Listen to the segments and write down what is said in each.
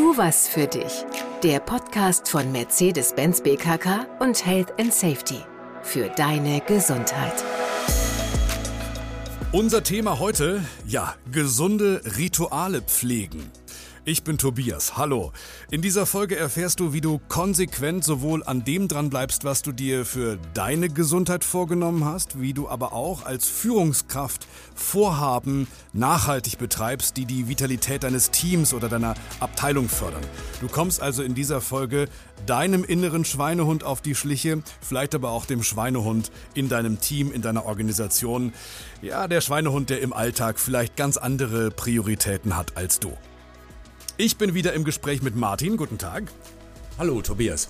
Tu was für dich. Der Podcast von Mercedes-Benz BKK und Health and Safety. Für deine Gesundheit. Unser Thema heute, ja, gesunde Rituale pflegen. Ich bin Tobias. Hallo. In dieser Folge erfährst du, wie du konsequent sowohl an dem dran bleibst, was du dir für deine Gesundheit vorgenommen hast, wie du aber auch als Führungskraft Vorhaben nachhaltig betreibst, die die Vitalität deines Teams oder deiner Abteilung fördern. Du kommst also in dieser Folge deinem inneren Schweinehund auf die Schliche, vielleicht aber auch dem Schweinehund in deinem Team, in deiner Organisation. Ja, der Schweinehund, der im Alltag vielleicht ganz andere Prioritäten hat als du. Ich bin wieder im Gespräch mit Martin. Guten Tag. Hallo, Tobias.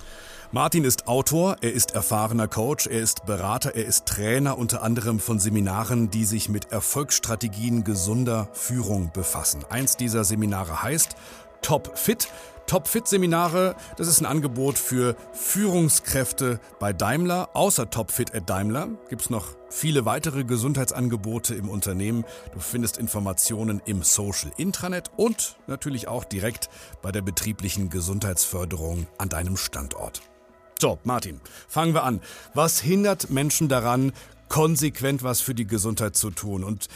Martin ist Autor, er ist erfahrener Coach, er ist Berater, er ist Trainer unter anderem von Seminaren, die sich mit Erfolgsstrategien gesunder Führung befassen. Eins dieser Seminare heißt Top Fit. Topfit-Seminare, das ist ein Angebot für Führungskräfte bei Daimler. Außer Topfit at Daimler gibt es noch viele weitere Gesundheitsangebote im Unternehmen. Du findest Informationen im Social Intranet und natürlich auch direkt bei der betrieblichen Gesundheitsförderung an deinem Standort. So, Martin, fangen wir an. Was hindert Menschen daran, konsequent was für die Gesundheit zu tun? Und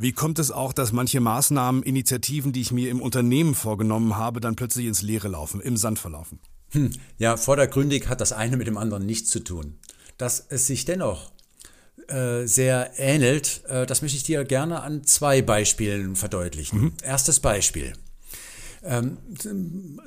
wie kommt es auch, dass manche Maßnahmen, Initiativen, die ich mir im Unternehmen vorgenommen habe, dann plötzlich ins Leere laufen, im Sand verlaufen? Hm, ja, vordergründig hat das eine mit dem anderen nichts zu tun. Dass es sich dennoch äh, sehr ähnelt, äh, das möchte ich dir gerne an zwei Beispielen verdeutlichen. Mhm. Erstes Beispiel. Ähm,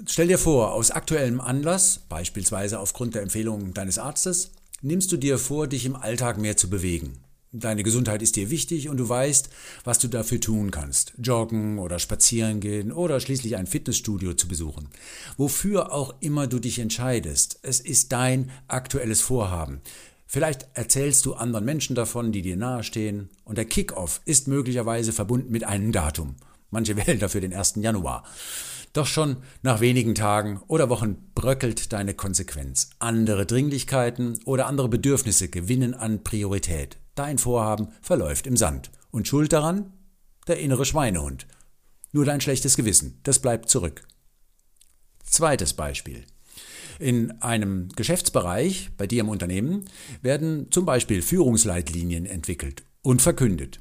stell dir vor, aus aktuellem Anlass, beispielsweise aufgrund der Empfehlungen deines Arztes, nimmst du dir vor, dich im Alltag mehr zu bewegen. Deine Gesundheit ist dir wichtig und du weißt, was du dafür tun kannst. Joggen oder spazieren gehen oder schließlich ein Fitnessstudio zu besuchen. Wofür auch immer du dich entscheidest, es ist dein aktuelles Vorhaben. Vielleicht erzählst du anderen Menschen davon, die dir nahestehen, und der Kickoff ist möglicherweise verbunden mit einem Datum. Manche wählen dafür den 1. Januar. Doch schon nach wenigen Tagen oder Wochen bröckelt deine Konsequenz. Andere Dringlichkeiten oder andere Bedürfnisse gewinnen an Priorität. Dein Vorhaben verläuft im Sand. Und schuld daran? Der innere Schweinehund. Nur dein schlechtes Gewissen, das bleibt zurück. Zweites Beispiel. In einem Geschäftsbereich bei dir im Unternehmen werden zum Beispiel Führungsleitlinien entwickelt und verkündet.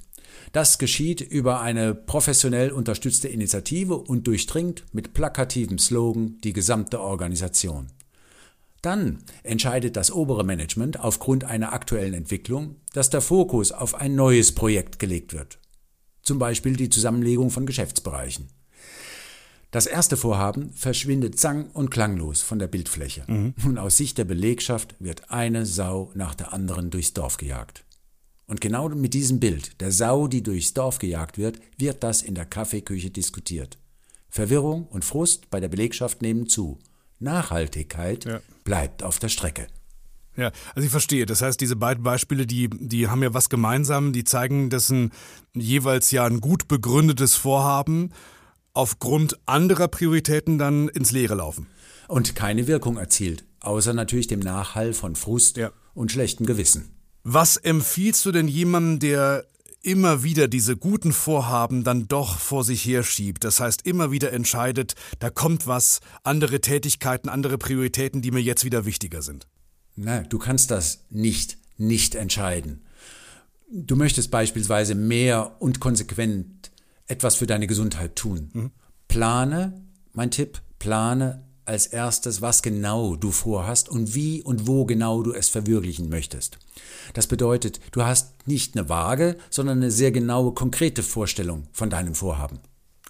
Das geschieht über eine professionell unterstützte Initiative und durchdringt mit plakativem Slogan die gesamte Organisation. Dann entscheidet das obere Management aufgrund einer aktuellen Entwicklung, dass der Fokus auf ein neues Projekt gelegt wird. Zum Beispiel die Zusammenlegung von Geschäftsbereichen. Das erste Vorhaben verschwindet sang- und klanglos von der Bildfläche. Mhm. Und aus Sicht der Belegschaft wird eine Sau nach der anderen durchs Dorf gejagt. Und genau mit diesem Bild, der Sau, die durchs Dorf gejagt wird, wird das in der Kaffeeküche diskutiert. Verwirrung und Frust bei der Belegschaft nehmen zu. Nachhaltigkeit ja. bleibt auf der Strecke. Ja, also ich verstehe. Das heißt, diese beiden Beispiele, die, die haben ja was gemeinsam. Die zeigen, dass ein jeweils ja ein gut begründetes Vorhaben aufgrund anderer Prioritäten dann ins Leere laufen. Und keine Wirkung erzielt, außer natürlich dem Nachhall von Frust ja. und schlechtem Gewissen. Was empfiehlst du denn jemandem, der immer wieder diese guten Vorhaben dann doch vor sich herschiebt. Das heißt, immer wieder entscheidet, da kommt was, andere Tätigkeiten, andere Prioritäten, die mir jetzt wieder wichtiger sind. Na, du kannst das nicht nicht entscheiden. Du möchtest beispielsweise mehr und konsequent etwas für deine Gesundheit tun. Mhm. Plane, mein Tipp, plane als erstes, was genau du vorhast und wie und wo genau du es verwirklichen möchtest. Das bedeutet, du hast nicht eine vage, sondern eine sehr genaue, konkrete Vorstellung von deinem Vorhaben.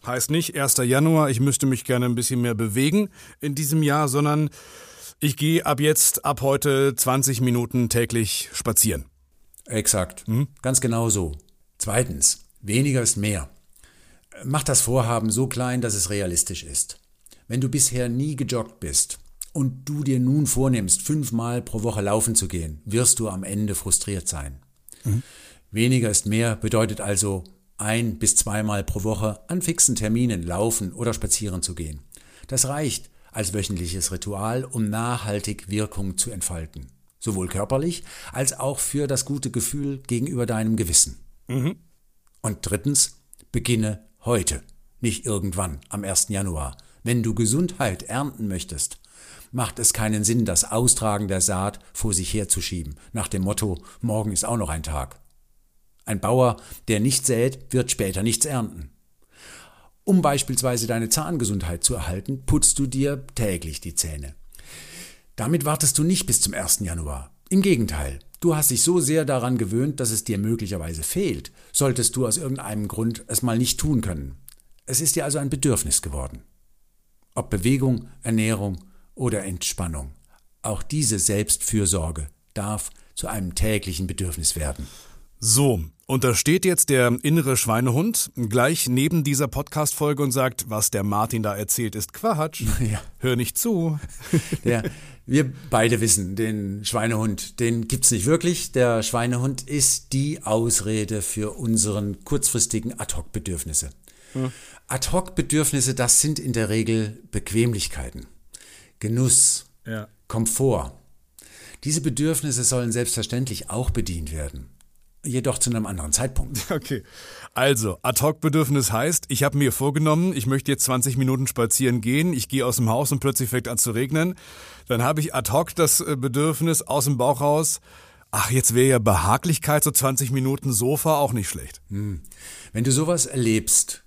Heißt nicht 1. Januar, ich müsste mich gerne ein bisschen mehr bewegen in diesem Jahr, sondern ich gehe ab jetzt, ab heute 20 Minuten täglich spazieren. Exakt. Hm? Ganz genau so. Zweitens, weniger ist mehr. Mach das Vorhaben so klein, dass es realistisch ist. Wenn du bisher nie gejoggt bist und du dir nun vornimmst, fünfmal pro Woche laufen zu gehen, wirst du am Ende frustriert sein. Mhm. Weniger ist mehr bedeutet also ein bis zweimal pro Woche an fixen Terminen laufen oder spazieren zu gehen. Das reicht als wöchentliches Ritual, um nachhaltig Wirkung zu entfalten. Sowohl körperlich als auch für das gute Gefühl gegenüber deinem Gewissen. Mhm. Und drittens, beginne heute, nicht irgendwann am 1. Januar, Wenn du Gesundheit ernten möchtest, macht es keinen Sinn, das Austragen der Saat vor sich herzuschieben, nach dem Motto, morgen ist auch noch ein Tag. Ein Bauer, der nicht sät, wird später nichts ernten. Um beispielsweise deine Zahngesundheit zu erhalten, putzt du dir täglich die Zähne. Damit wartest du nicht bis zum 1. Januar. Im Gegenteil, du hast dich so sehr daran gewöhnt, dass es dir möglicherweise fehlt, solltest du aus irgendeinem Grund es mal nicht tun können. Es ist dir also ein Bedürfnis geworden. Ob Bewegung, Ernährung oder Entspannung. Auch diese Selbstfürsorge darf zu einem täglichen Bedürfnis werden. So, und da steht jetzt der innere Schweinehund gleich neben dieser Podcast-Folge und sagt, was der Martin da erzählt, ist Quatsch. Ja. Hör nicht zu. Der, wir beide wissen, den Schweinehund, den gibt's nicht wirklich. Der Schweinehund ist die Ausrede für unseren kurzfristigen Ad-Hoc-Bedürfnisse. Hm. Ad-Hoc-Bedürfnisse, das sind in der Regel Bequemlichkeiten, Genuss, ja. Komfort. Diese Bedürfnisse sollen selbstverständlich auch bedient werden jedoch zu einem anderen Zeitpunkt. Okay. Also, Ad-Hoc-Bedürfnis heißt, ich habe mir vorgenommen, ich möchte jetzt 20 Minuten spazieren gehen, ich gehe aus dem Haus und plötzlich fängt an zu regnen. Dann habe ich ad hoc das äh, Bedürfnis aus dem Bauch raus, ach, jetzt wäre ja Behaglichkeit, so 20 Minuten Sofa auch nicht schlecht. Hm. Wenn du sowas erlebst,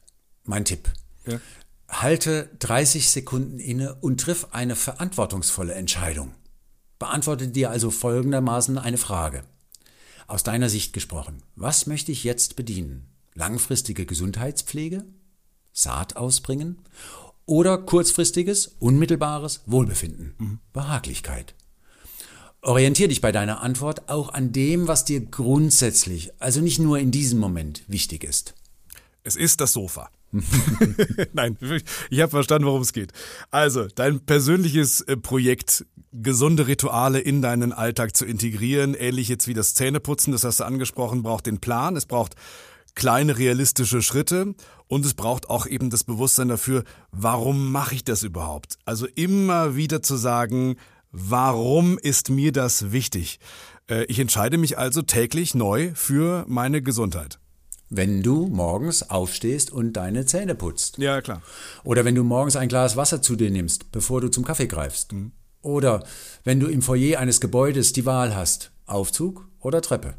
mein Tipp, ja. halte 30 Sekunden inne und triff eine verantwortungsvolle Entscheidung. Beantworte dir also folgendermaßen eine Frage. Aus deiner Sicht gesprochen, was möchte ich jetzt bedienen? Langfristige Gesundheitspflege? Saat ausbringen? Oder kurzfristiges, unmittelbares Wohlbefinden? Mhm. Behaglichkeit? Orientier dich bei deiner Antwort auch an dem, was dir grundsätzlich, also nicht nur in diesem Moment, wichtig ist. Es ist das Sofa. Nein, ich habe verstanden, worum es geht. Also, dein persönliches äh, Projekt, gesunde Rituale in deinen Alltag zu integrieren, ähnlich jetzt wie das Zähneputzen, das hast du angesprochen, braucht den Plan, es braucht kleine realistische Schritte und es braucht auch eben das Bewusstsein dafür, warum mache ich das überhaupt? Also immer wieder zu sagen, warum ist mir das wichtig? Äh, ich entscheide mich also täglich neu für meine Gesundheit. Wenn du morgens aufstehst und deine Zähne putzt. Ja, klar. Oder wenn du morgens ein Glas Wasser zu dir nimmst, bevor du zum Kaffee greifst. Mhm. Oder wenn du im Foyer eines Gebäudes die Wahl hast, Aufzug oder Treppe.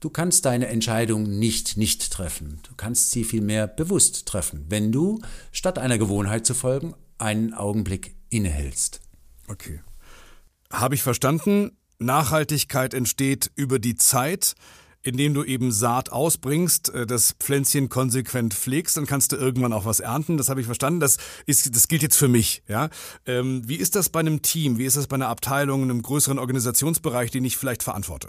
Du kannst deine Entscheidung nicht nicht treffen. Du kannst sie vielmehr bewusst treffen, wenn du, statt einer Gewohnheit zu folgen, einen Augenblick innehältst. Okay. Habe ich verstanden? Nachhaltigkeit entsteht über die Zeit indem du eben Saat ausbringst, äh, das Pflänzchen konsequent pflegst, dann kannst du irgendwann auch was ernten. Das habe ich verstanden. Das ist, das gilt jetzt für mich. Ja, ähm, wie ist das bei einem Team? Wie ist das bei einer Abteilung, einem größeren Organisationsbereich, den ich vielleicht verantworte?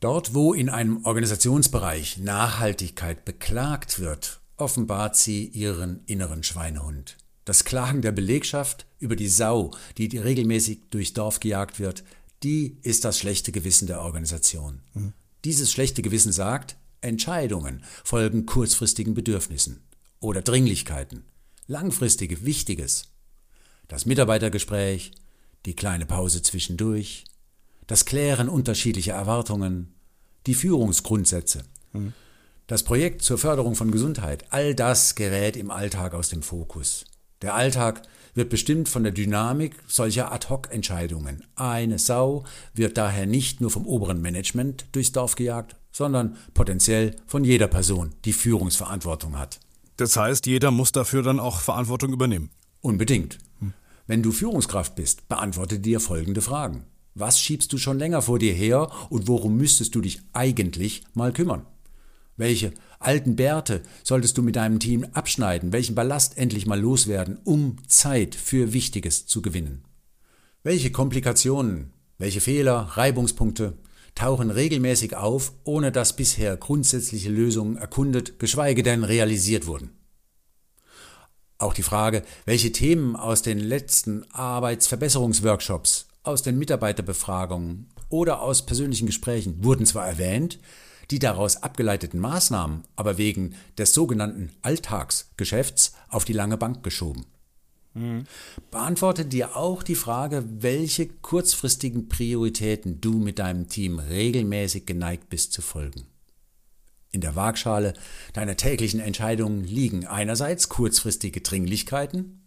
Dort, wo in einem Organisationsbereich Nachhaltigkeit beklagt wird, offenbart sie ihren inneren Schweinehund. Das Klagen der Belegschaft über die Sau, die regelmäßig durchs Dorf gejagt wird, die ist das schlechte Gewissen der Organisation. Mhm. Dieses schlechte Gewissen sagt, Entscheidungen folgen kurzfristigen Bedürfnissen oder Dringlichkeiten, langfristige Wichtiges. Das Mitarbeitergespräch, die kleine Pause zwischendurch, das Klären unterschiedlicher Erwartungen, die Führungsgrundsätze, mhm. das Projekt zur Förderung von Gesundheit, all das gerät im Alltag aus dem Fokus. Der Alltag wird bestimmt von der Dynamik solcher Ad-hoc-Entscheidungen. Eine Sau wird daher nicht nur vom oberen Management durchs Dorf gejagt, sondern potenziell von jeder Person, die Führungsverantwortung hat. Das heißt, jeder muss dafür dann auch Verantwortung übernehmen. Unbedingt. Hm. Wenn du Führungskraft bist, beantworte dir folgende Fragen. Was schiebst du schon länger vor dir her und worum müsstest du dich eigentlich mal kümmern? Welche alten Bärte solltest du mit deinem Team abschneiden? Welchen Ballast endlich mal loswerden, um Zeit für Wichtiges zu gewinnen? Welche Komplikationen, welche Fehler, Reibungspunkte tauchen regelmäßig auf, ohne dass bisher grundsätzliche Lösungen erkundet, geschweige denn realisiert wurden? Auch die Frage, welche Themen aus den letzten Arbeitsverbesserungsworkshops, aus den Mitarbeiterbefragungen oder aus persönlichen Gesprächen wurden zwar erwähnt, die daraus abgeleiteten Maßnahmen aber wegen des sogenannten Alltagsgeschäfts auf die lange Bank geschoben. Mhm. Beantworte dir auch die Frage, welche kurzfristigen Prioritäten du mit deinem Team regelmäßig geneigt bist zu folgen. In der Waagschale deiner täglichen Entscheidungen liegen einerseits kurzfristige Dringlichkeiten,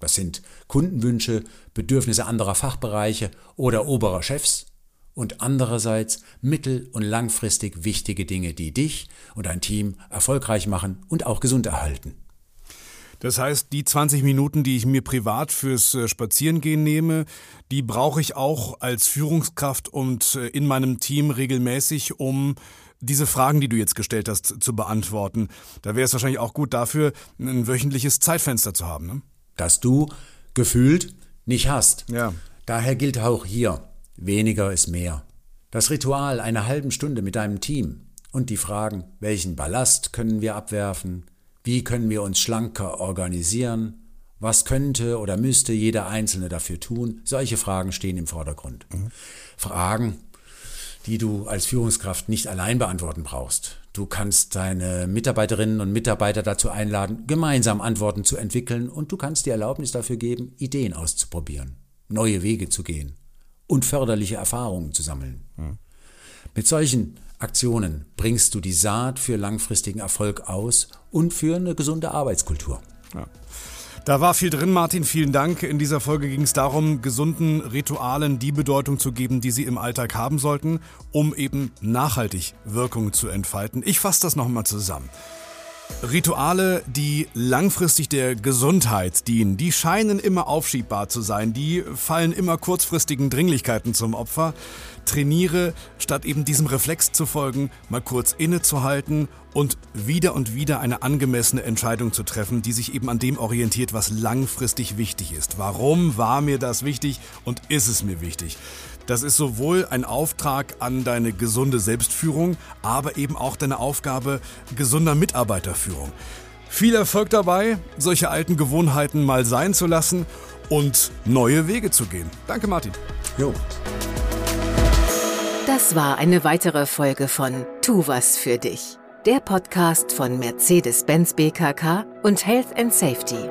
das sind Kundenwünsche, Bedürfnisse anderer Fachbereiche oder oberer Chefs, und andererseits mittel- und langfristig wichtige Dinge, die dich und dein Team erfolgreich machen und auch gesund erhalten. Das heißt, die 20 Minuten, die ich mir privat fürs äh, Spazierengehen nehme, die brauche ich auch als Führungskraft und äh, in meinem Team regelmäßig, um diese Fragen, die du jetzt gestellt hast, zu beantworten. Da wäre es wahrscheinlich auch gut dafür, ein wöchentliches Zeitfenster zu haben. Ne? Das du gefühlt nicht hast. Ja. Daher gilt auch hier, weniger ist mehr. Das Ritual einer halben Stunde mit deinem Team und die Fragen, welchen Ballast können wir abwerfen, wie können wir uns schlanker organisieren? Was könnte oder müsste jeder Einzelne dafür tun? Solche Fragen stehen im Vordergrund. Mhm. Fragen, die du als Führungskraft nicht allein beantworten brauchst. Du kannst deine Mitarbeiterinnen und Mitarbeiter dazu einladen, gemeinsam Antworten zu entwickeln und du kannst die Erlaubnis dafür geben, Ideen auszuprobieren, neue Wege zu gehen und förderliche Erfahrungen zu sammeln. Mhm. Mit solchen Aktionen bringst du die Saat für langfristigen Erfolg aus und für eine gesunde Arbeitskultur. Ja. Da war viel drin, Martin. Vielen Dank. In dieser Folge ging es darum, gesunden Ritualen die Bedeutung zu geben, die sie im Alltag haben sollten, um eben nachhaltig Wirkung zu entfalten. Ich fasse das nochmal zusammen. Rituale, die langfristig der Gesundheit dienen, die scheinen immer aufschiebbar zu sein, die fallen immer kurzfristigen Dringlichkeiten zum Opfer. Trainiere, statt eben diesem Reflex zu folgen, mal kurz innezuhalten und wieder und wieder eine angemessene Entscheidung zu treffen, die sich eben an dem orientiert, was langfristig wichtig ist. Warum war mir das wichtig und ist es mir wichtig? Das ist sowohl ein Auftrag an deine gesunde Selbstführung, aber eben auch deine Aufgabe gesunder Mitarbeiterführung. Viel Erfolg dabei, solche alten Gewohnheiten mal sein zu lassen und neue Wege zu gehen. Danke, Martin. Jo. Das war eine weitere Folge von Tu was für dich, der Podcast von Mercedes-Benz BKK und Health and Safety.